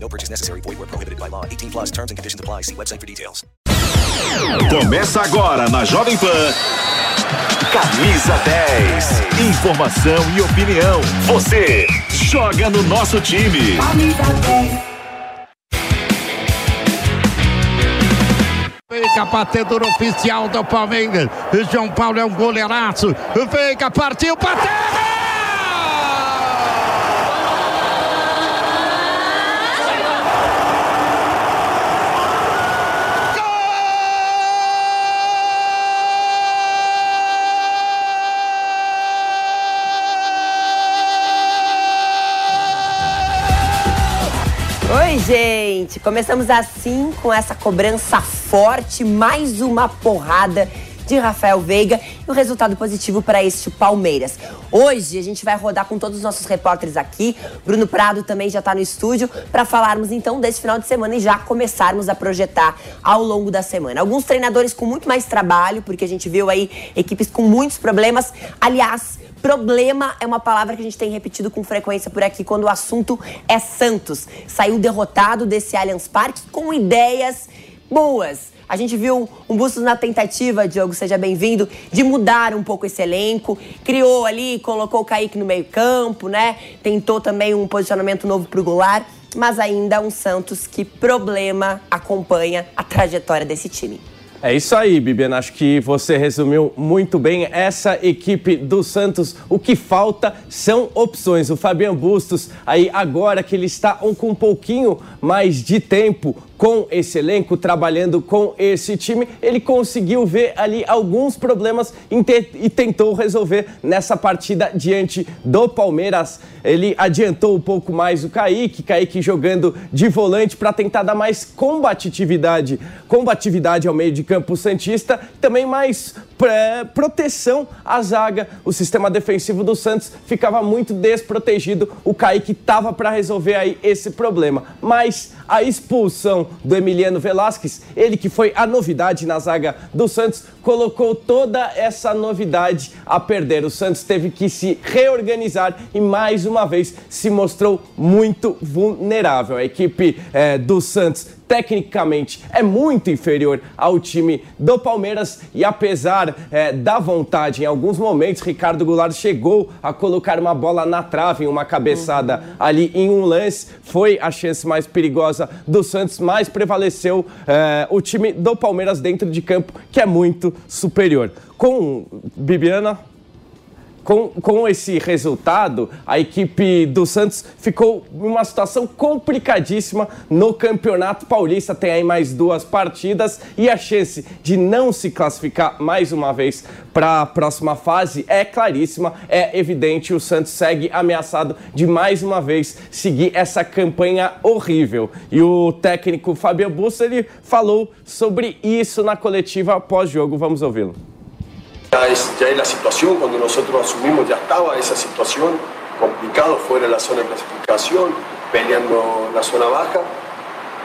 No purchase necessary. Void where prohibited by law. 18 plus terms and conditions apply. See website for details. Começa agora na Jovem Pan. Camisa 10. Informação e opinião. Você joga no nosso time. Fica batedor oficial do Palmeiras. João Paulo é um goleiraço. Fica, partiu, bateu! Gente! Começamos assim com essa cobrança forte, mais uma porrada de Rafael Veiga e o um resultado positivo para este Palmeiras. Hoje a gente vai rodar com todos os nossos repórteres aqui. Bruno Prado também já está no estúdio para falarmos então desse final de semana e já começarmos a projetar ao longo da semana. Alguns treinadores com muito mais trabalho, porque a gente viu aí equipes com muitos problemas. Aliás, Problema é uma palavra que a gente tem repetido com frequência por aqui quando o assunto é Santos. Saiu derrotado desse Allianz Parque com ideias boas. A gente viu um Bustos na tentativa, Diogo, seja bem-vindo, de mudar um pouco esse elenco. Criou ali, colocou o Kaique no meio-campo, né? Tentou também um posicionamento novo pro Goulart, mas ainda um Santos que problema acompanha a trajetória desse time. É isso aí, Bibiana. Acho que você resumiu muito bem essa equipe do Santos. O que falta são opções. O Fabian Bustos, aí agora que ele está com um pouquinho mais de tempo com esse elenco, trabalhando com esse time, ele conseguiu ver ali alguns problemas e tentou resolver nessa partida diante do Palmeiras. Ele adiantou um pouco mais o Kaique, Kaique jogando de volante para tentar dar mais combatividade, combatividade ao meio de campo Santista, também mais proteção à zaga. O sistema defensivo do Santos ficava muito desprotegido. O Kaique estava para resolver aí esse problema, mas a expulsão do Emiliano Velasquez, ele que foi a novidade na zaga do Santos, colocou toda essa novidade a perder. O Santos teve que se reorganizar e mais uma vez se mostrou muito vulnerável. A equipe é, do Santos tecnicamente é muito inferior ao time do Palmeiras e apesar é, da vontade, em alguns momentos Ricardo Goulart chegou a colocar uma bola na trave, uma cabeçada uhum. ali em um lance, foi a chance mais perigosa do Santos, mas prevaleceu é, o time do Palmeiras dentro de campo, que é muito superior. Com Bibiana, com, com esse resultado, a equipe do Santos ficou em uma situação complicadíssima no Campeonato Paulista. Tem aí mais duas partidas e a chance de não se classificar mais uma vez para a próxima fase é claríssima, é evidente. O Santos segue ameaçado de mais uma vez seguir essa campanha horrível. E o técnico Fabio Bussa ele falou sobre isso na coletiva pós-jogo. Vamos ouvi-lo. Ya es, ya es la situación, cuando nosotros asumimos ya estaba esa situación, complicado fuera de la zona de clasificación, peleando la zona baja,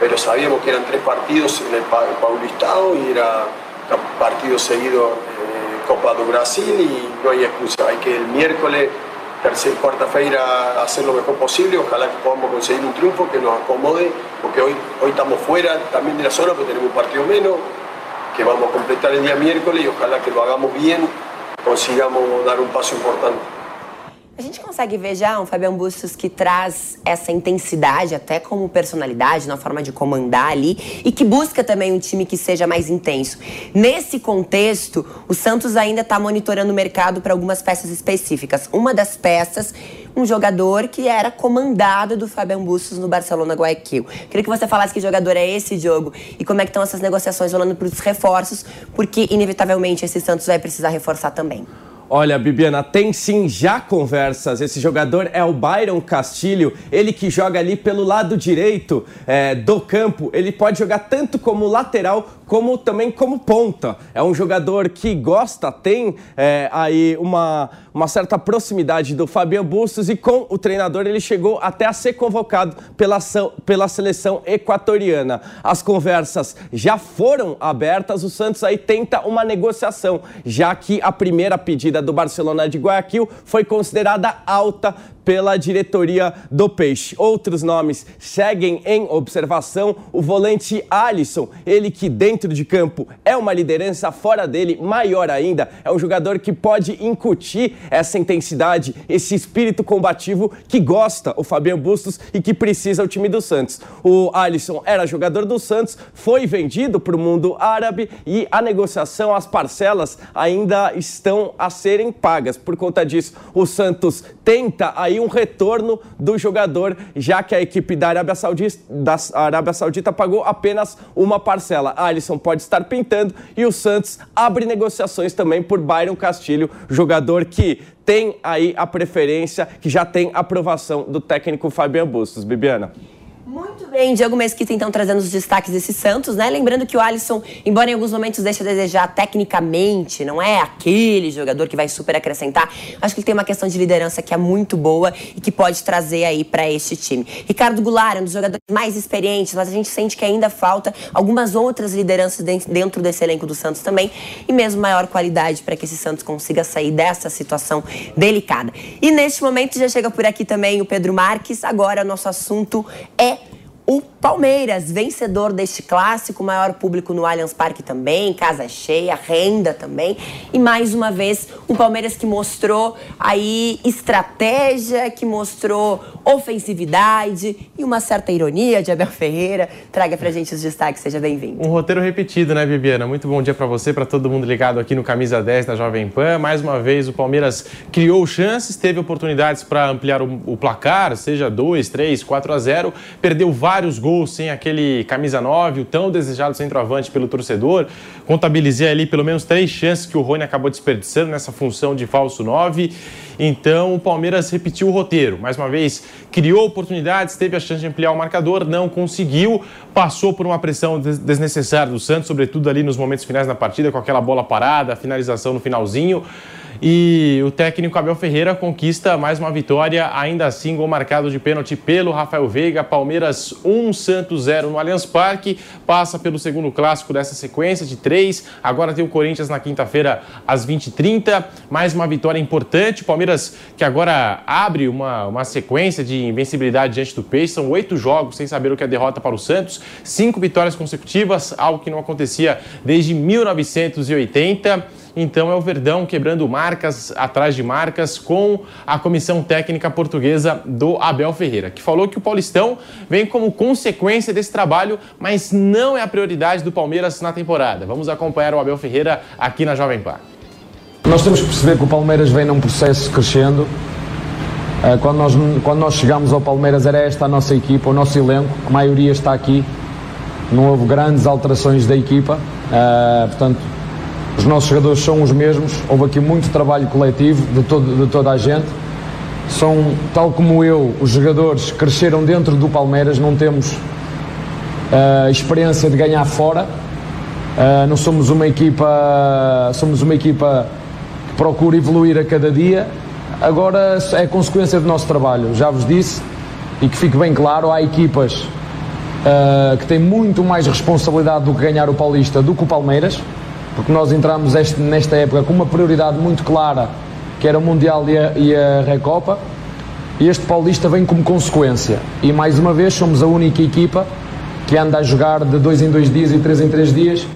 pero sabíamos que eran tres partidos en el Paulistado y era partido seguido eh, Copa do Brasil y no hay excusa, hay que el miércoles, tercera cuarta feira hacer lo mejor posible, ojalá que podamos conseguir un triunfo que nos acomode, porque hoy, hoy estamos fuera también de la zona, porque tenemos un partido menos, que vamos completar el día miércoles y ojalá que lo hagamos bien, consigamos dar um passo importante. A gente consegue ver já um Fabian Bustos que traz essa intensidade, até como personalidade, na forma de comandar ali, e que busca também um time que seja mais intenso. Nesse contexto, o Santos ainda está monitorando o mercado para algumas peças específicas. Uma das peças um jogador que era comandado do Fabian Bustos no Barcelona Guayaquil. Queria que você falasse que jogador é esse, Diogo, e como é que estão essas negociações rolando para os reforços, porque inevitavelmente esse Santos vai precisar reforçar também. Olha, Bibiana, tem sim já conversas. Esse jogador é o Byron Castilho, ele que joga ali pelo lado direito é, do campo. Ele pode jogar tanto como lateral como também como ponta. É um jogador que gosta, tem é, aí uma, uma certa proximidade do Fabian Bustos e com o treinador ele chegou até a ser convocado pela, pela seleção equatoriana. As conversas já foram abertas, o Santos aí tenta uma negociação, já que a primeira pedida do Barcelona de Guayaquil foi considerada alta pela diretoria do Peixe. Outros nomes seguem em observação. O volante Alisson, ele que dentro de campo é uma liderança, fora dele, maior ainda, é um jogador que pode incutir essa intensidade, esse espírito combativo que gosta o Fabiano Bustos e que precisa o time do Santos. O Alisson era jogador do Santos, foi vendido para o mundo árabe e a negociação, as parcelas ainda estão a serem pagas. Por conta disso, o Santos tenta aí aí um retorno do jogador, já que a equipe da Arábia Saudita, da Arábia Saudita pagou apenas uma parcela. A Alisson pode estar pintando e o Santos abre negociações também por Byron Castilho, jogador que tem aí a preferência, que já tem aprovação do técnico Fabiano Bustos. Bibiana. Muito bem, Diogo Mesquita então trazendo os destaques desse Santos, né? Lembrando que o Alisson, embora em alguns momentos deixe a desejar tecnicamente, não é aquele jogador que vai super acrescentar, acho que ele tem uma questão de liderança que é muito boa e que pode trazer aí para este time. Ricardo Goulart, um dos jogadores mais experientes, mas a gente sente que ainda falta algumas outras lideranças dentro desse elenco do Santos também e mesmo maior qualidade para que esse Santos consiga sair dessa situação delicada. E neste momento já chega por aqui também o Pedro Marques. Agora nosso assunto é o Palmeiras, vencedor deste clássico, maior público no Allianz Parque também, casa cheia, renda também. E mais uma vez, um Palmeiras que mostrou aí estratégia, que mostrou ofensividade e uma certa ironia de Abel Ferreira. Traga pra gente os destaques, seja bem-vindo. Um roteiro repetido, né, Bibiana? Muito bom dia para você, para todo mundo ligado aqui no Camisa 10 da Jovem Pan. Mais uma vez, o Palmeiras criou chances, teve oportunidades para ampliar o, o placar, seja 2, 3, 4 a 0, perdeu vários gols sem aquele camisa 9, o tão desejado centroavante pelo torcedor. Contabilizei ali pelo menos três chances que o Rony acabou desperdiçando nessa função de falso 9. Então o Palmeiras repetiu o roteiro. Mais uma vez, criou oportunidades, teve a chance de ampliar o marcador, não conseguiu, passou por uma pressão desnecessária do Santos, sobretudo ali nos momentos finais da partida, com aquela bola parada, finalização no finalzinho. E o técnico Abel Ferreira conquista mais uma vitória, ainda assim gol marcado de pênalti pelo Rafael Veiga. Palmeiras 1, Santos 0 no Allianz Parque. Passa pelo segundo clássico dessa sequência de três. Agora tem o Corinthians na quinta-feira às 20h30. Mais uma vitória importante. Palmeiras que agora abre uma, uma sequência de invencibilidade diante do Peixe. São oito jogos sem saber o que é derrota para o Santos. Cinco vitórias consecutivas, algo que não acontecia desde 1980. Então é o Verdão quebrando marcas atrás de marcas com a comissão técnica portuguesa do Abel Ferreira, que falou que o Paulistão vem como consequência desse trabalho, mas não é a prioridade do Palmeiras na temporada. Vamos acompanhar o Abel Ferreira aqui na Jovem Pan. Nós temos que perceber que o Palmeiras vem num processo crescendo. Eh, quando nós, quando nós chegamos ao Palmeiras era esta a nossa equipa, o nosso elenco, a maioria está aqui. Não houve grandes alterações da equipa. Uh, portanto, os nossos jogadores são os mesmos, houve aqui muito trabalho coletivo de, todo, de toda a gente. São, tal como eu, os jogadores cresceram dentro do Palmeiras, não temos uh, experiência de ganhar fora. Uh, não somos uma equipa, somos uma equipa que procura evoluir a cada dia. Agora é consequência do nosso trabalho, já vos disse, e que fique bem claro, há equipas uh, que têm muito mais responsabilidade do que ganhar o Paulista do que o Palmeiras porque nós entramos este, nesta época com uma prioridade muito clara, que era o Mundial e a, e a Recopa, e este Paulista vem como consequência. E mais uma vez somos a única equipa que anda a jogar de dois em dois dias e três em três dias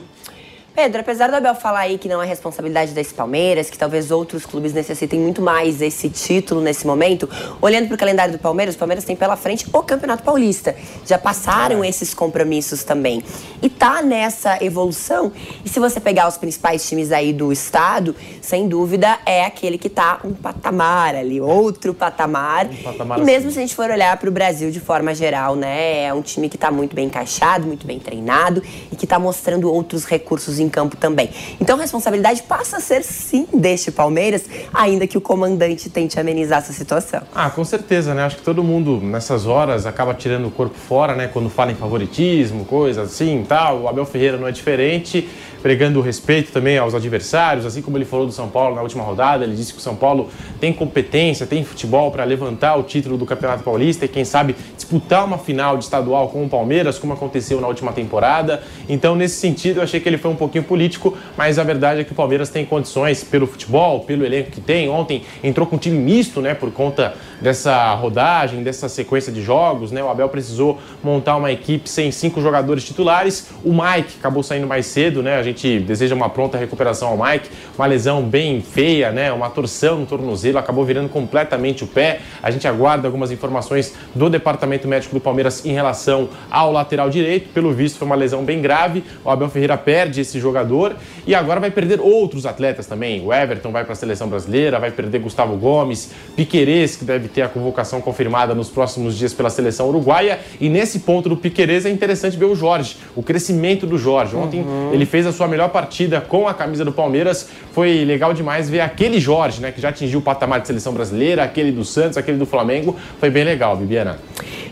Pedro, apesar do Abel falar aí que não é responsabilidade desse Palmeiras, que talvez outros clubes necessitem muito mais esse título nesse momento, olhando para o calendário do Palmeiras, o Palmeiras tem pela frente o Campeonato Paulista. Já passaram esses compromissos também. E tá nessa evolução. E se você pegar os principais times aí do estado, sem dúvida é aquele que tá um patamar ali, outro patamar. Um patamar e mesmo assim. se a gente for olhar para o Brasil de forma geral, né, é um time que está muito bem encaixado, muito bem treinado e que está mostrando outros recursos em campo também. Então a responsabilidade passa a ser sim deste Palmeiras, ainda que o comandante tente amenizar essa situação. Ah, com certeza, né? Acho que todo mundo nessas horas acaba tirando o corpo fora, né? Quando fala em favoritismo, coisas assim tal. O Abel Ferreira não é diferente pregando respeito também aos adversários, assim como ele falou do São Paulo na última rodada. Ele disse que o São Paulo tem competência, tem futebol para levantar o título do Campeonato Paulista e, quem sabe, disputar uma final de estadual com o Palmeiras, como aconteceu na última temporada. Então, nesse sentido, eu achei que ele foi um pouquinho político, mas a verdade é que o Palmeiras tem condições pelo futebol, pelo elenco que tem. Ontem entrou com um time misto, né, por conta dessa rodagem, dessa sequência de jogos, né? O Abel precisou montar uma equipe sem cinco jogadores titulares. O Mike acabou saindo mais cedo, né? A gente deseja uma pronta recuperação ao Mike. Uma lesão bem feia, né? Uma torção no tornozelo, acabou virando completamente o pé. A gente aguarda algumas informações do departamento médico do Palmeiras em relação ao lateral direito. Pelo visto, foi uma lesão bem grave. O Abel Ferreira perde esse jogador e agora vai perder outros atletas também. O Everton vai para a seleção brasileira, vai perder Gustavo Gomes, Piquerez, que deve ter a convocação confirmada nos próximos dias pela seleção uruguaia. E nesse ponto do Piquerez é interessante ver o Jorge, o crescimento do Jorge. Ontem uhum. ele fez a sua melhor partida com a camisa do Palmeiras. Foi legal demais ver aquele Jorge, né, que já atingiu o patamar de seleção brasileira, aquele do Santos, aquele do Flamengo. Foi bem legal, Bibiana.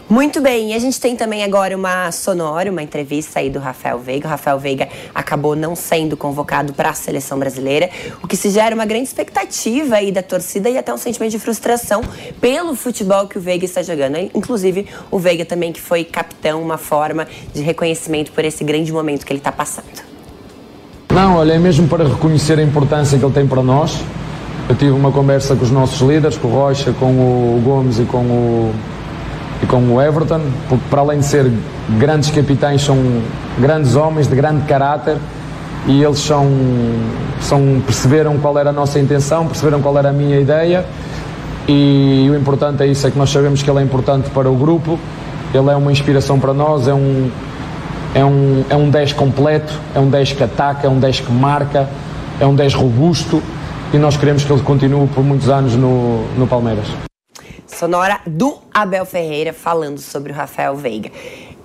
Muito bem, e a gente tem também agora uma sonora, uma entrevista aí do Rafael Veiga. O Rafael Veiga acabou não sendo convocado para a seleção brasileira, o que se gera uma grande expectativa aí da torcida e até um sentimento de frustração pelo futebol que o Veiga está jogando. Inclusive, o Veiga também que foi capitão, uma forma de reconhecimento por esse grande momento que ele está passando. Não, olha, é mesmo para reconhecer a importância que ele tem para nós. Eu tive uma conversa com os nossos líderes, com o Rocha, com o Gomes e com o e com o Everton, porque para além de ser grandes capitães, são grandes homens de grande caráter e eles são, são, perceberam qual era a nossa intenção, perceberam qual era a minha ideia e o importante é isso, é que nós sabemos que ele é importante para o grupo, ele é uma inspiração para nós, é um, é um, é um 10 completo, é um 10 que ataca, é um 10 que marca, é um 10 robusto e nós queremos que ele continue por muitos anos no, no Palmeiras sonora do Abel Ferreira falando sobre o Rafael Veiga.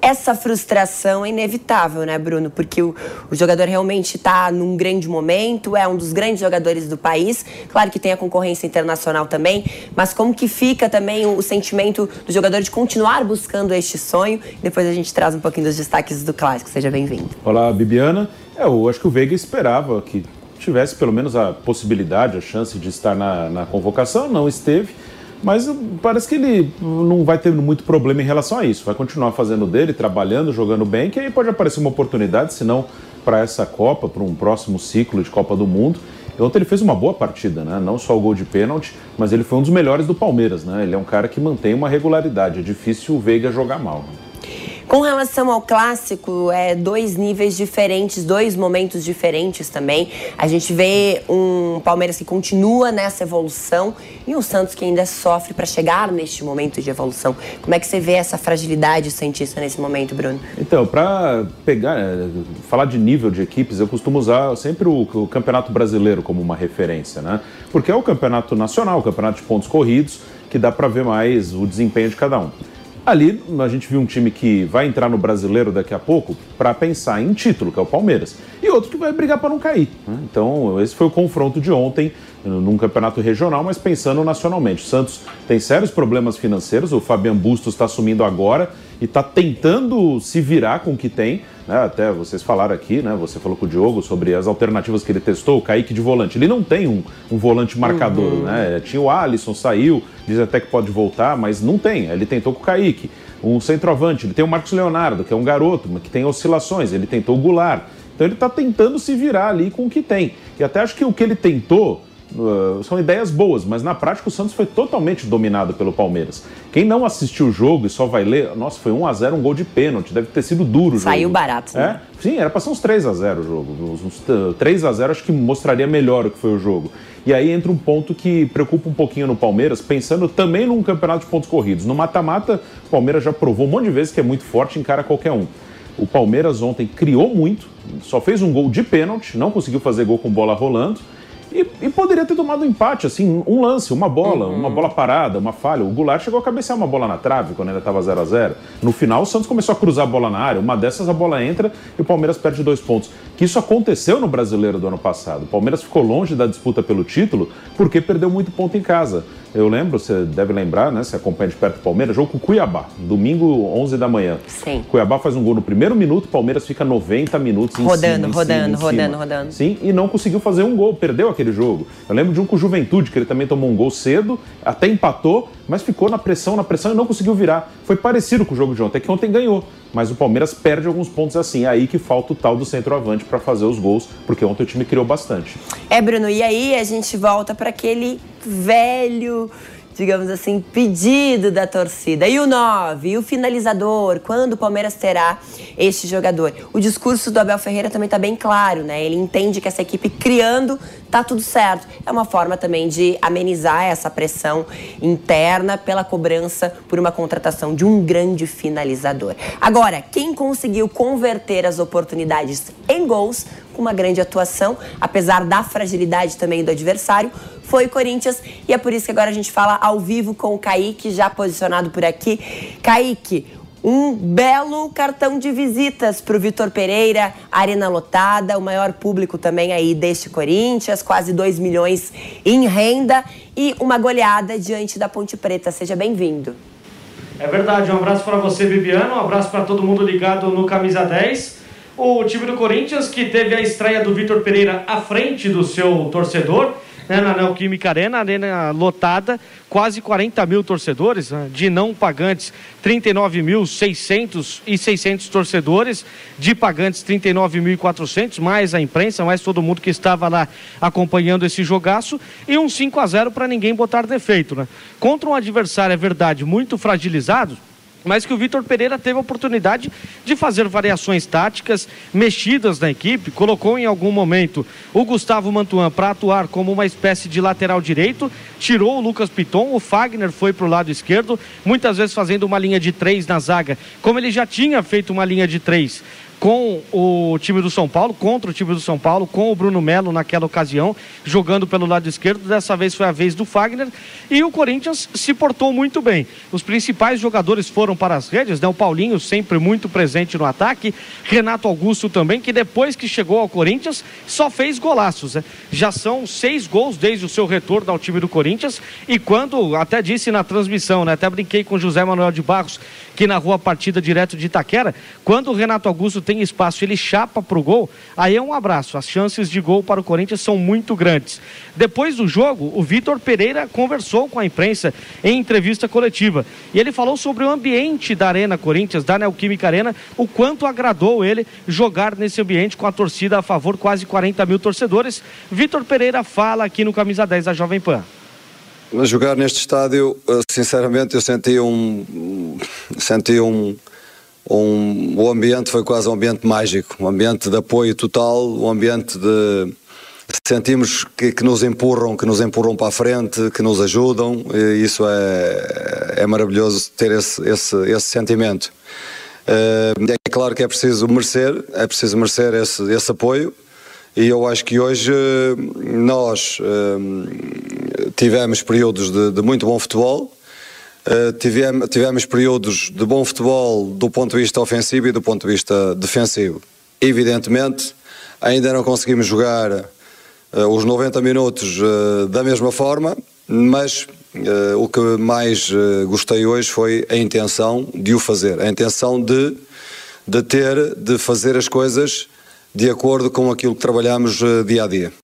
Essa frustração é inevitável, né, Bruno? Porque o, o jogador realmente está num grande momento, é um dos grandes jogadores do país. Claro que tem a concorrência internacional também, mas como que fica também o, o sentimento do jogador de continuar buscando este sonho? Depois a gente traz um pouquinho dos destaques do clássico. Seja bem-vindo. Olá, Bibiana. É, eu acho que o Veiga esperava que tivesse pelo menos a possibilidade, a chance de estar na, na convocação, não esteve mas parece que ele não vai ter muito problema em relação a isso. Vai continuar fazendo dele, trabalhando, jogando bem, que aí pode aparecer uma oportunidade, se não para essa Copa, para um próximo ciclo de Copa do Mundo. Ontem ele fez uma boa partida, né? Não só o gol de pênalti, mas ele foi um dos melhores do Palmeiras, né? Ele é um cara que mantém uma regularidade. É difícil o Veiga jogar mal. Né? Com relação ao clássico, é dois níveis diferentes, dois momentos diferentes também. A gente vê um Palmeiras que continua nessa evolução e um Santos que ainda sofre para chegar neste momento de evolução. Como é que você vê essa fragilidade cientista nesse momento, Bruno? Então, para pegar, é, falar de nível de equipes, eu costumo usar sempre o, o Campeonato Brasileiro como uma referência, né? Porque é o campeonato nacional, o campeonato de pontos corridos, que dá para ver mais o desempenho de cada um. Ali a gente viu um time que vai entrar no brasileiro daqui a pouco para pensar em título, que é o Palmeiras, e outro que vai brigar para não cair. Né? Então, esse foi o confronto de ontem num campeonato regional, mas pensando nacionalmente. O Santos tem sérios problemas financeiros, o Fabian Bustos está assumindo agora e está tentando se virar com o que tem. Né? Até vocês falaram aqui, né? Você falou com o Diogo sobre as alternativas que ele testou, o Kaique de volante. Ele não tem um, um volante marcador, uhum. né? Tinha o Alisson, saiu, diz até que pode voltar, mas não tem. Ele tentou com o Kaique. Um centroavante, ele tem o Marcos Leonardo, que é um garoto, que tem oscilações, ele tentou o Goulart. Então ele está tentando se virar ali com o que tem. E até acho que o que ele tentou Uh, são ideias boas, mas na prática o Santos foi totalmente dominado pelo Palmeiras. Quem não assistiu o jogo e só vai ler, nossa, foi 1 a 0 um gol de pênalti, deve ter sido duro o jogo. Saiu barato, né? É? Sim, era para ser uns 3 a 0 o jogo. Uns 3 a 0 acho que mostraria melhor o que foi o jogo. E aí entra um ponto que preocupa um pouquinho no Palmeiras, pensando também num campeonato de pontos corridos. No mata-mata, o Palmeiras já provou um monte de vezes que é muito forte, encara qualquer um. O Palmeiras ontem criou muito, só fez um gol de pênalti, não conseguiu fazer gol com bola rolando E, e, poderia ter tomado um empate, assim, um lance, uma bola, uhum. uma bola parada, uma falha. O Goulart chegou a cabecear uma bola na trave quando ainda estava 0 a 0 No final, o Santos começou a cruzar a bola na área. Uma dessas, a bola entra e o Palmeiras perde dois pontos. Que isso aconteceu no brasileiro do ano passado. O Palmeiras ficou longe da disputa pelo título porque perdeu muito ponto em casa. Eu lembro, você deve lembrar, né? Você acompanha de perto o Palmeiras, jogo com o Cuiabá, domingo 11 da manhã. Sim. Cuiabá faz um gol no primeiro minuto, Palmeiras fica 90 minutos em rodando, cima, em rodando, cima, rodando, rodando. Sim, e não conseguiu fazer um gol, perdeu aquele jogo. Eu lembro de um com Juventude, que ele também tomou um gol cedo, até empatou, mas ficou na pressão, na pressão e não conseguiu virar. Foi parecido com o jogo de ontem, que ontem ganhou. Mas o Palmeiras perde alguns pontos assim. É aí que falta o tal do centroavante para fazer os gols, porque ontem o time criou bastante. É, Bruno, e aí a gente volta para aquele velho digamos assim, pedido da torcida. E o 9, e o finalizador, quando o Palmeiras terá este jogador? O discurso do Abel Ferreira também está bem claro, né? Ele entende que essa equipe criando tá tudo certo. É uma forma também de amenizar essa pressão interna pela cobrança por uma contratação de um grande finalizador. Agora, quem conseguiu converter as oportunidades em gols com uma grande atuação, apesar da fragilidade também do adversário, foi Corinthians. E é por isso que agora a gente fala ao vivo com o Kaique, já posicionado por aqui. Kaique, um belo cartão de visitas para o Vitor Pereira, arena lotada, o maior público também aí deste Corinthians, quase 2 milhões em renda e uma goleada diante da Ponte Preta. Seja bem-vindo. É verdade, um abraço para você, Bibiano, um abraço para todo mundo ligado no Camisa 10. O time do Corinthians que teve a estreia do Vitor Pereira à frente do seu torcedor né, na Neoquímica Arena, arena lotada, quase 40 mil torcedores, né, de não pagantes 39.600 e 600 torcedores, de pagantes 39.400, mais a imprensa, mais todo mundo que estava lá acompanhando esse jogaço, e um 5 a 0 para ninguém botar defeito. Né? Contra um adversário, é verdade, muito fragilizado, mas que o Vitor Pereira teve a oportunidade de fazer variações táticas, mexidas na equipe, colocou em algum momento o Gustavo Mantuan para atuar como uma espécie de lateral direito, tirou o Lucas Piton, o Fagner foi para o lado esquerdo, muitas vezes fazendo uma linha de três na zaga, como ele já tinha feito uma linha de três com o time do São Paulo, contra o time do São Paulo, com o Bruno Melo naquela ocasião, jogando pelo lado esquerdo. Dessa vez foi a vez do Fagner. E o Corinthians se portou muito bem. Os principais jogadores foram para as redes, né? O Paulinho sempre muito presente no ataque, Renato Augusto também, que depois que chegou ao Corinthians só fez golaços. Né? Já são seis gols desde o seu retorno ao time do Corinthians. E quando, até disse na transmissão, né? Até brinquei com José Manuel de Barros, que narrou a partida direto de Itaquera, quando o Renato Augusto tem espaço, ele chapa para o gol, aí é um abraço. As chances de gol para o Corinthians são muito grandes. Depois do jogo, o Vitor Pereira conversou com a imprensa em entrevista coletiva. E ele falou sobre o ambiente da Arena Corinthians, da Neoquímica Arena, o quanto agradou ele jogar nesse ambiente com a torcida a favor, quase 40 mil torcedores. Vitor Pereira fala aqui no Camisa 10 da Jovem Pan. Jogar neste estádio, eh, sinceramente, eu senti um. Senti um um, o ambiente foi quase um ambiente mágico, um ambiente de apoio total, um ambiente de sentimos que, que, nos empurram, que nos empurram para a frente, que nos ajudam, e isso é, é maravilhoso ter esse, esse, esse sentimento. Eh, é claro que é preciso merecer, é preciso merecer esse, esse apoio, e eu acho que hoje nós eh, tivemos períodos de, de muito bom futebol, Uh, tivemos, tivemos períodos de bom futebol do ponto de vista ofensivo e do ponto de vista defensivo. Evidentemente, ainda não conseguimos jogar uh, os 90 minutos uh, da mesma forma, mas o que mais gostei hoje foi a intenção de o fazer, a intenção de, de ter, de fazer as coisas de acordo com aquilo que trabalhamos dia a dia.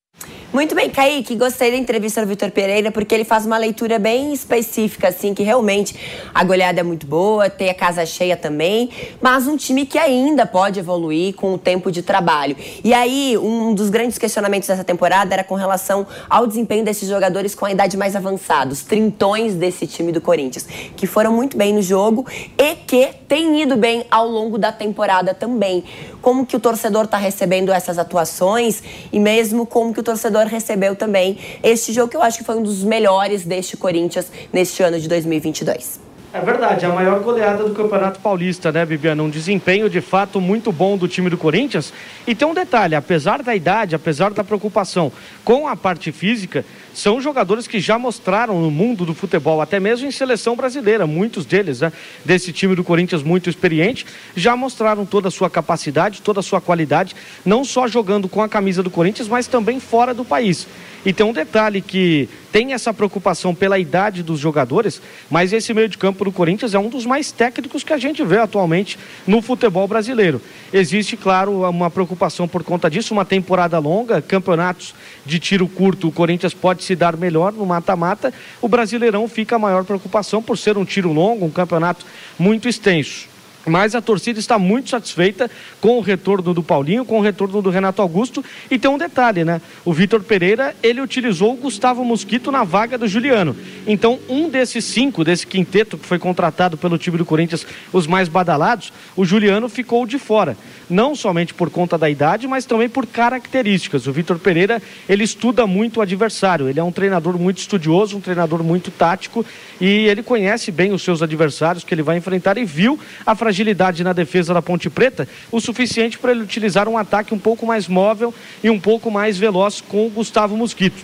Muito bem, Kaique, gostei da entrevista do Vitor Pereira, porque ele faz uma leitura bem específica, assim, que realmente a goleada é muito boa, tem a casa cheia também, mas um time que ainda pode evoluir com o tempo de trabalho. E aí, um dos grandes questionamentos dessa temporada era com relação ao desempenho desses jogadores com a idade mais avançada, os trintões desse time do Corinthians, que foram muito bem no jogo e que têm ido bem ao longo da temporada também. Como que o torcedor está recebendo essas atuações e mesmo como que o torcedor torcedor recebeu também este jogo, que eu acho que foi um dos melhores deste Corinthians neste ano de 2022. É verdade, a maior goleada do Campeonato Paulista, né, Bibiana? Um desempenho de fato muito bom do time do Corinthians. E tem um detalhe: apesar da idade, apesar da preocupação com a parte física, são jogadores que já mostraram no mundo do futebol, até mesmo em seleção brasileira, muitos deles, né, desse time do Corinthians muito experiente, já mostraram toda a sua capacidade, toda a sua qualidade, não só jogando com a camisa do Corinthians, mas também fora do país. E tem um detalhe que tem essa preocupação pela idade dos jogadores, mas esse meio de campo do Corinthians é um dos mais técnicos que a gente vê atualmente no futebol brasileiro. Existe, claro, uma preocupação por conta disso, uma temporada longa, campeonatos de tiro curto, o Corinthians pode se dar melhor no mata-mata, o Brasileirão fica a maior preocupação por ser um tiro longo, um campeonato muito extenso. Mas a torcida está muito satisfeita com o retorno do Paulinho, com o retorno do Renato Augusto. E tem um detalhe, né? O Vitor Pereira, ele utilizou o Gustavo Mosquito na vaga do Juliano. Então, um desses cinco, desse quinteto que foi contratado pelo time do Corinthians, os mais badalados, o Juliano ficou de fora. Não somente por conta da idade, mas também por características. O Vitor Pereira, ele estuda muito o adversário. Ele é um treinador muito estudioso, um treinador muito tático e ele conhece bem os seus adversários que ele vai enfrentar e viu a fragilidade agilidade na defesa da Ponte Preta, o suficiente para ele utilizar um ataque um pouco mais móvel e um pouco mais veloz com o Gustavo Mosquito.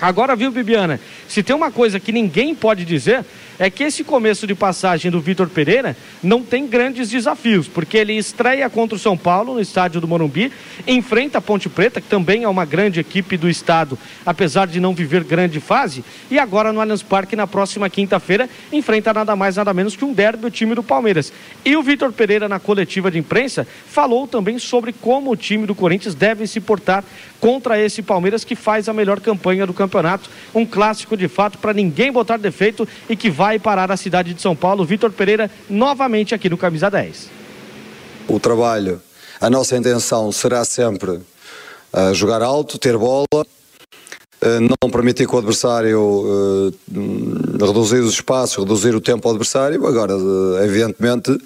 Agora, viu, Bibiana? Se tem uma coisa que ninguém pode dizer, é que esse começo de passagem do Vitor Pereira não tem grandes desafios, porque ele estreia contra o São Paulo no estádio do Morumbi, enfrenta a Ponte Preta, que também é uma grande equipe do estado, apesar de não viver grande fase, e agora no Allianz Parque, na próxima quinta-feira, enfrenta nada mais, nada menos que um derby, o time do Palmeiras. E o Vitor Pereira, na coletiva de imprensa, falou também sobre como o time do Corinthians deve se portar contra esse Palmeiras que faz a melhor campanha do campeonato. Um clássico de fato para ninguém botar defeito e que vai parar a cidade de São Paulo. Vitor Pereira novamente aqui no Camisa 10. O trabalho, a nossa intenção será sempre uh, jogar alto, ter bola, uh, não permitir que o adversário uh, reduzir os espaços, reduzir o tempo ao adversário. Agora, evidentemente,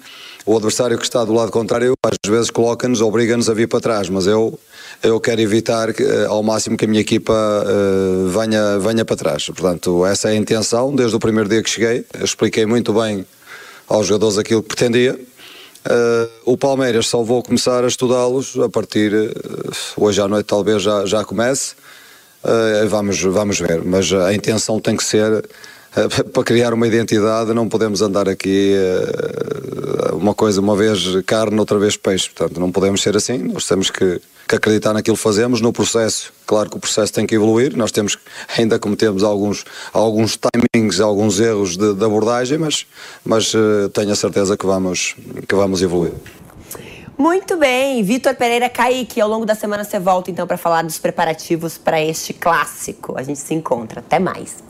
o adversário que está do lado contrário às vezes coloca-nos, obriga-nos a vir para trás, mas eu eu quero evitar que, eh, ao máximo que a minha equipa uh, venha, venha para trás. Portanto, essa é a intenção. Desde o primeiro dia que cheguei, expliquei muito bem aos jogadores aquilo que pretendia. Uh, o Palmeiras só vou começar a estudá-los a partir uh, hoje à noite talvez já, já comece uh, vamos, vamos ver, mas a intenção tem que ser para criar uma identidade não podemos andar aqui uma coisa uma vez carne outra vez peixe, portanto não podemos ser assim, nós temos que que acreditar naquilo que fazemos, no processo. Claro que o processo tem que evoluir, nós temos, ainda cometemos alguns, alguns timings, alguns erros de, de abordagem, mas, mas uh, tenho a certeza que vamos, que vamos evoluir. Muito bem, Vitor Pereira Kaique. Ao longo da semana você volta então para falar dos preparativos para este clássico. A gente se encontra. Até mais.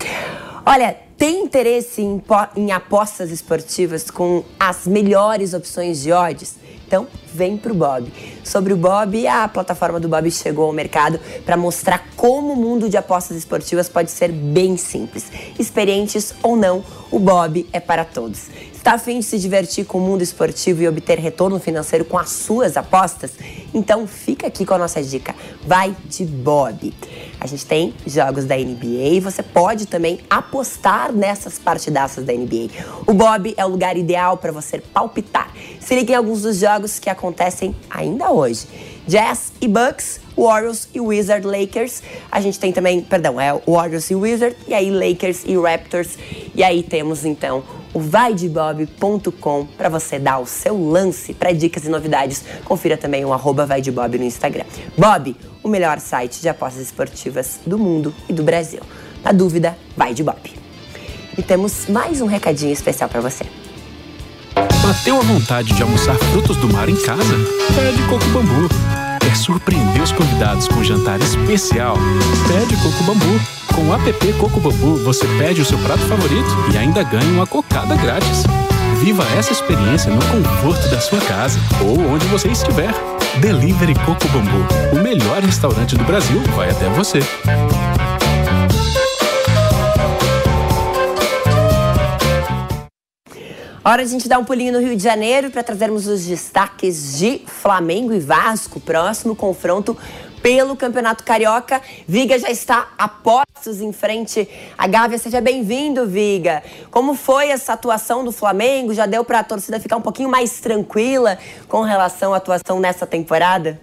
Olha, tem interesse em, em apostas esportivas com as melhores opções de odds? Então, vem pro Bob. Sobre o Bob, a plataforma do Bob chegou ao mercado para mostrar como o mundo de apostas esportivas pode ser bem simples. Experientes ou não, o Bob é para todos. Está afim de se divertir com o mundo esportivo e obter retorno financeiro com as suas apostas? Então fica aqui com a nossa dica. Vai de Bob. A gente tem jogos da NBA e você pode também apostar nessas partidaças da NBA. O Bob é o lugar ideal para você palpitar. Se ligue em alguns dos jogos que acontecem ainda hoje. Jazz e Bucks, Warriors e Wizard Lakers. A gente tem também, perdão, é Warriors e Wizard, e aí Lakers e Raptors. E aí temos então o vaidebob.com para você dar o seu lance para dicas e novidades. Confira também o arroba vaidebob no Instagram. Bob, o melhor site de apostas esportivas do mundo e do Brasil. Na dúvida, vai de Bob. E temos mais um recadinho especial para você. Bateu a vontade de almoçar frutos do mar em casa? Pede Coco Bambu. Quer surpreender os convidados com um jantar especial? Pede Coco Bambu. Com o app Coco Bambu, você pede o seu prato favorito e ainda ganha uma cocada grátis. Viva essa experiência no conforto da sua casa ou onde você estiver. Delivery Coco Bambu, o melhor restaurante do Brasil, vai até você. Hora de a gente dar um pulinho no Rio de Janeiro para trazermos os destaques de Flamengo e Vasco. Próximo confronto pelo Campeonato Carioca. Viga já está a postos em frente à Gávea. Seja bem-vindo, Viga. Como foi essa atuação do Flamengo? Já deu para a torcida ficar um pouquinho mais tranquila com relação à atuação nessa temporada?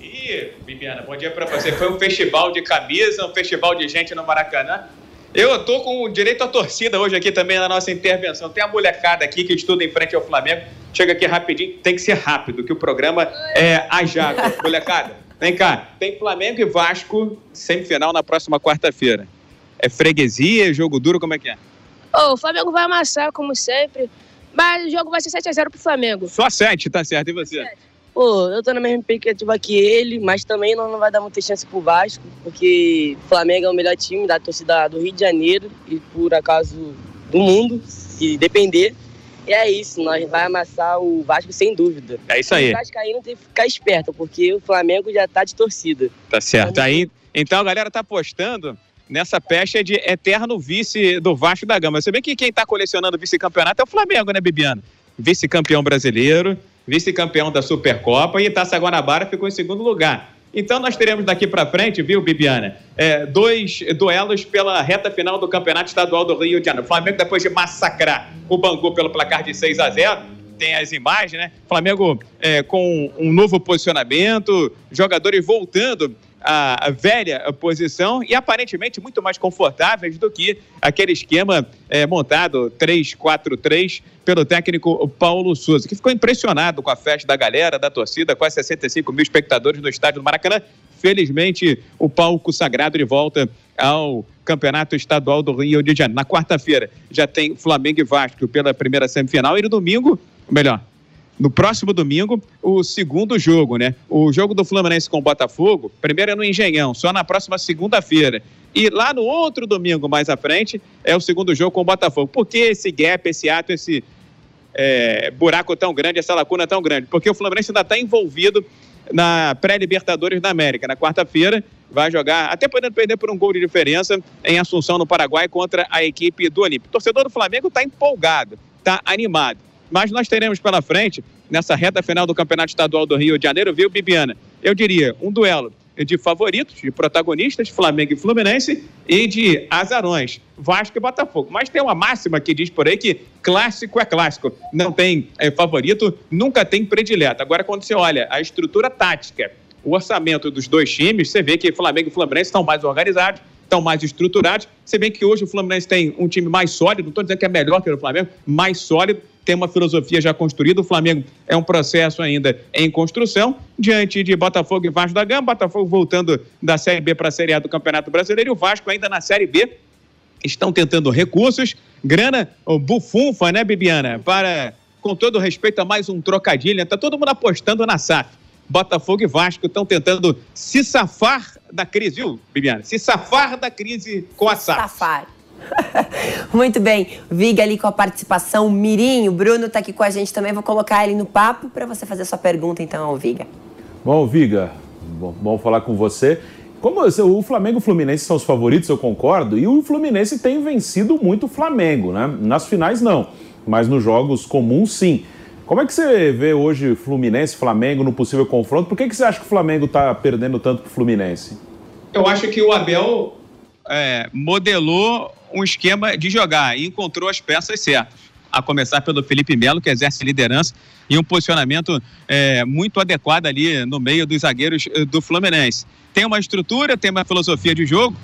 E, Bibiana, bom dia para você. Foi um festival de camisa, um festival de gente no Maracanã. Eu tô com direito à torcida hoje aqui também na nossa intervenção. Tem a molecada aqui que estuda em frente ao Flamengo. Chega aqui rapidinho, tem que ser rápido, que o programa é a jaca. Molecada, Vem cá, tem Flamengo e Vasco semifinal na próxima quarta-feira. É freguesia, jogo duro, como é que é? Oh, o Flamengo vai amassar, como sempre, mas o jogo vai ser 7x0 pro Flamengo. Só 7, tá certo. E você? Pô, eu tô na mesma expectativa que ele, mas também não, não vai dar muita chance pro Vasco, porque o Flamengo é o melhor time da torcida do Rio de Janeiro e, por acaso, do mundo, e depender. E é isso, nós vai amassar o Vasco sem dúvida. É isso aí. O Vasco aí não tem que ficar esperto, porque o Flamengo já tá de torcida. Tá certo. Aí, então a galera tá apostando nessa pecha de eterno vice do Vasco da Gama. Você vê que quem tá colecionando vice-campeonato é o Flamengo, né, Bibiano? Vice-campeão brasileiro, vice-campeão da Supercopa e Taça Guanabara ficou em segundo lugar. Então nós teremos daqui para frente, viu, Bibiana, é, dois duelos pela reta final do Campeonato Estadual do Rio de Janeiro. O Flamengo, depois de massacrar o Bangu pelo placar de 6 a 0 tem as imagens, né? Flamengo é, com um novo posicionamento, jogadores voltando a, velha posição e aparentemente muito mais confortáveis do que aquele esquema é, montado 3-4-3 pelo técnico Paulo Souza, que ficou impressionado com a festa da galera, da torcida, quase 65 mil espectadores no estádio do Maracanã. Felizmente, o palco sagrado de volta ao Campeonato Estadual do Rio de Janeiro. Na quarta-feira já tem Flamengo e Vasco pela primeira semifinal e no domingo, melhor, no próximo domingo, o segundo jogo, né? O jogo do Fluminense com o Botafogo, primeiro é no Engenhão, só na próxima segunda-feira. E lá no outro domingo, mais à frente, é o segundo jogo com o Botafogo. Por que esse gap, esse ato, esse é, buraco tão grande, essa lacuna tão grande? Porque o Fluminense ainda está envolvido na pré-Libertadores da América. Na quarta-feira, vai jogar, até podendo perder por um gol de diferença, em Assunção, no Paraguai, contra a equipe do Olímpico. O torcedor do Flamengo está empolgado, está animado. Mas nós teremos pela frente, nessa reta final do Campeonato Estadual do Rio de Janeiro, viu, Bibiana? Eu diria, um duelo de favoritos, de protagonistas, Flamengo e Fluminense, e de azarões, Vasco e Botafogo. Mas tem uma máxima que diz por aí que clássico é clássico. Não tem é, favorito, nunca tem predileto. Agora, quando você olha a estrutura tática, o orçamento dos dois times, você vê que Flamengo e Fluminense estão mais organizados, estão mais estruturados. Você vê que hoje o Fluminense tem um time mais sólido, não estou dizendo que é melhor que o Flamengo, mais sólido, tem uma filosofia já construída. O Flamengo é um processo ainda em construção, diante de Botafogo e Vasco da Gama. Botafogo voltando da Série B para a Série A do Campeonato Brasileiro e o Vasco ainda na Série B. Estão tentando recursos, grana bufunfa, né, Bibiana? Para, com todo respeito a mais um trocadilho, está todo mundo apostando na SAF. Botafogo e Vasco estão tentando se safar da crise, viu, Bibiana? Se safar da crise com a SAF. Safar. Muito bem, Viga ali com a participação Mirim, o Bruno está aqui com a gente também, vou colocar ele no papo para você fazer sua pergunta então, Viga. Bom, Viga, bom, bom falar com você. Como o Flamengo e o Fluminense são os favoritos, eu concordo, e o Fluminense tem vencido muito o Flamengo, né? Nas finais não, mas nos jogos comuns sim. Como é que você vê hoje Fluminense, Flamengo no possível confronto? Por que, que você acha que o Flamengo está perdendo tanto para o Fluminense? Eu acho que o Abel é, modelou um esquema de jogar e encontrou as peças certas. A começar pelo Felipe Melo, que exerce liderança e um posicionamento é, muito adequado ali no meio dos zagueiros eh, do Fluminense. Tem uma estrutura, tem uma filosofia de jogo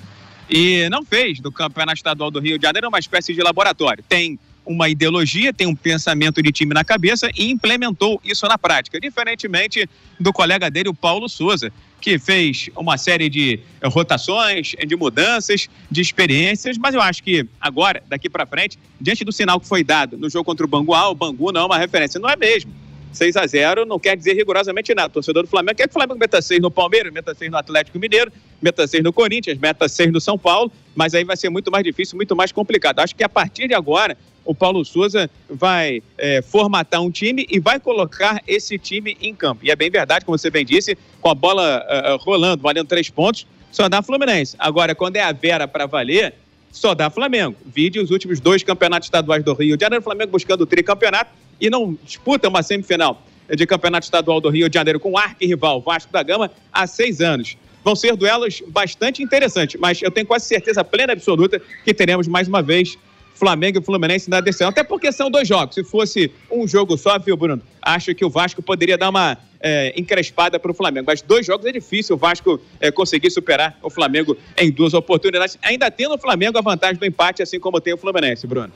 e não fez do Campeonato Estadual do Rio de Janeiro uma espécie de laboratório. Tem uma ideologia, tem um pensamento de time na cabeça e implementou isso na prática, diferentemente do colega dele, o Paulo Souza, que fez uma série de rotações, de mudanças, de experiências, mas eu acho que agora, daqui para frente, diante do sinal que foi dado no jogo contra o Bangu, ah, o Bangu não é uma referência, não é mesmo. 6 a 0 não quer dizer rigorosamente nada. O torcedor do Flamengo quer que o Flamengo meta 6 no Palmeiras, meta 6 no Atlético Mineiro, meta 6 no Corinthians, meta 6 no São Paulo, mas aí vai ser muito mais difícil, muito mais complicado. Acho que a partir de agora, o Paulo Souza vai é, formatar um time e vai colocar esse time em campo. E é bem verdade, como você bem disse, com a bola uh, rolando, valendo três pontos, só dá Fluminense. Agora, quando é a Vera para valer, só dá Flamengo. Vide os últimos dois campeonatos estaduais do Rio de Janeiro, Flamengo buscando o tricampeonato e não disputa uma semifinal de campeonato estadual do Rio de Janeiro com o arquirrival Vasco da Gama há seis anos. Vão ser duelos bastante interessantes, mas eu tenho quase certeza plena absoluta que teremos mais uma vez Flamengo e Fluminense na decisão. Até porque são dois jogos. Se fosse um jogo só, viu, Bruno? Acho que o Vasco poderia dar uma é, encrespada para o Flamengo. Mas dois jogos é difícil o Vasco é, conseguir superar o Flamengo em duas oportunidades. Ainda tendo o Flamengo a vantagem do empate, assim como tem o Fluminense, Bruno.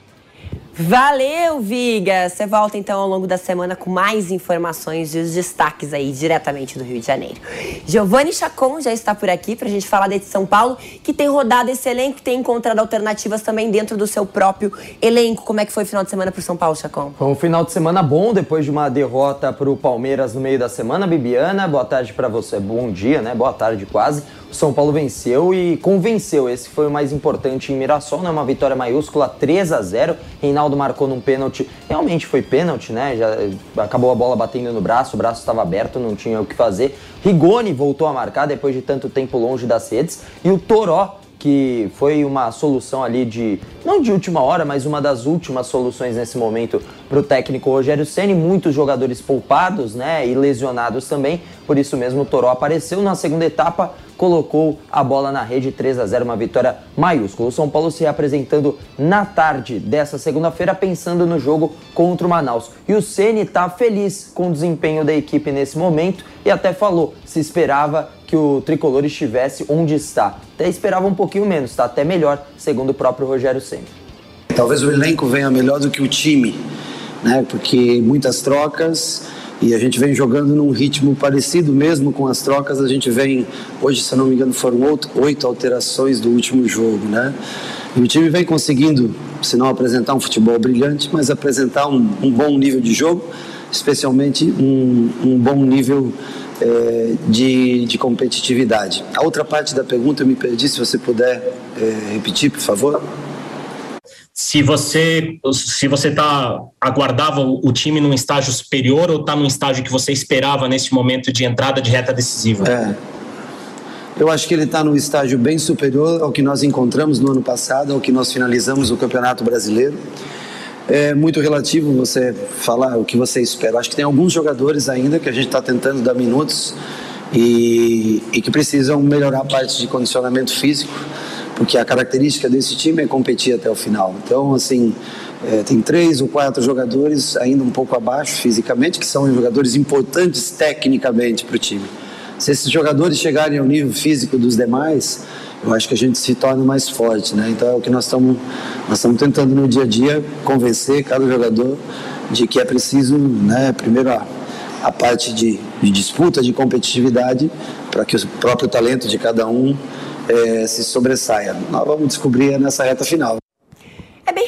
Valeu, Viga! Você volta então ao longo da semana com mais informações e os destaques aí diretamente do Rio de Janeiro. Giovanni Chacon já está por aqui para a gente falar de São Paulo, que tem rodado esse elenco, tem encontrado alternativas também dentro do seu próprio elenco. Como é que foi o final de semana para o São Paulo, Chacon? Foi um final de semana bom depois de uma derrota para o Palmeiras no meio da semana. Bibiana, boa tarde para você. Bom dia, né? Boa tarde quase. São Paulo venceu e convenceu. Esse foi o mais importante em Mirassol, né? Uma vitória maiúscula, 3 a 0. Reinaldo marcou num pênalti. Realmente foi pênalti, né? Já acabou a bola batendo no braço, o braço estava aberto, não tinha o que fazer. Rigoni voltou a marcar depois de tanto tempo longe das redes e o Toró que foi uma solução ali de, não de última hora, mas uma das últimas soluções nesse momento para o técnico Rogério Ceni. Muitos jogadores poupados, né, e lesionados também. Por isso mesmo o Toró apareceu na segunda etapa, colocou a bola na rede 3 a 0, uma vitória maiúscula. O São Paulo se apresentando na tarde dessa segunda-feira pensando no jogo contra o Manaus. E o Ceni está feliz com o desempenho da equipe nesse momento e até falou se esperava que o tricolor estivesse onde está. Até esperava um pouquinho menos, está até melhor, segundo o próprio Rogério Senna. Talvez o elenco venha melhor do que o time, né? Porque muitas trocas e a gente vem jogando num ritmo parecido mesmo com as trocas. A gente vem, hoje, se não me engano, foram oito alterações do último jogo, né? E o time vem conseguindo, se não apresentar um futebol brilhante, mas apresentar um, um bom nível de jogo, especialmente um, um bom nível é, de, de, competitividade. A outra parte da pergunta eu me perdi, se você puder é, repetir, por favor. Se você se você tá aguardava o, time num estágio superior ou está num estágio que você esperava nesse momento de entrada de reta decisiva? É. Eu acho que ele está num estágio bem superior ao que nós encontramos no ano passado, ao que nós finalizamos o Campeonato Brasileiro é muito relativo você falar o que você espera. Acho que tem alguns jogadores ainda que a gente está tentando dar minutos e, e, que precisam melhorar a parte de condicionamento físico, porque a característica desse time é competir até o final. Então, assim, é, tem três ou quatro jogadores ainda um pouco abaixo fisicamente, que são jogadores importantes tecnicamente para o time. Se esses jogadores chegarem ao nível físico dos demais, eu acho que a gente se torna mais forte, né? Então é o que nós estamos nós estamos tentando no dia a dia convencer cada jogador de que é preciso, né, primeiro a, a parte de, de disputa, de competitividade, para que o próprio talento de cada um é, se sobressaia. Nós vamos descobrir nessa reta final.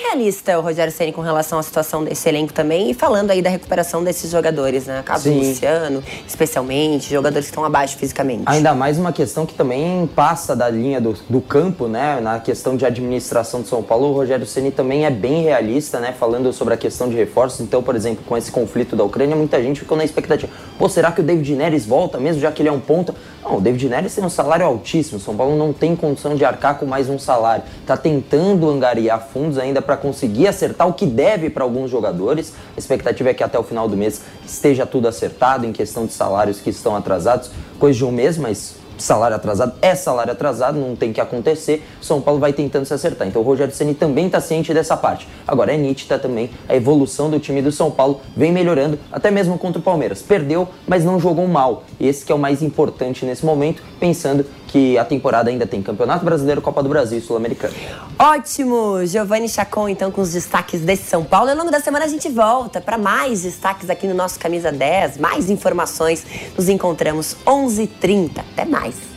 É realista o Rogério Ceni com relação à situação desse elenco também e falando aí da recuperação desses jogadores, né? Caso. Luciano, especialmente, jogadores que estão abaixo fisicamente. Ainda mais uma questão que também passa da linha do, do campo, né? Na questão de administração de São Paulo, o Rogério Ceni também é bem realista, né? Falando sobre a questão de reforços. Então, por exemplo, com esse conflito da Ucrânia, muita gente ficou na expectativa. Pô, será que o David Neres volta mesmo, já que ele é um ponto? Não, o David Neres tem um salário altíssimo. São Paulo não tem condição de arcar com mais um salário. Tá tentando angariar fundos ainda para conseguir acertar o que deve para alguns jogadores. A expectativa é que até o final do mês esteja tudo acertado em questão de salários que estão atrasados. Coisa de um mês, mas salário atrasado é salário atrasado, não tem que acontecer. São Paulo vai tentando se acertar. Então o Rogério Ceni também está ciente dessa parte. Agora é nítida também a evolução do time do São Paulo, vem melhorando, até mesmo contra o Palmeiras. Perdeu, mas não jogou mal. Esse que é o mais importante nesse momento, pensando que a temporada ainda tem Campeonato Brasileiro, Copa do Brasil e Sul-Americano. Ótimo! Giovanni Chacon, então, com os destaques desse São Paulo. Ao longo da semana a gente volta para mais destaques aqui no nosso Camisa 10, mais informações. Nos encontramos 11h30. Até mais!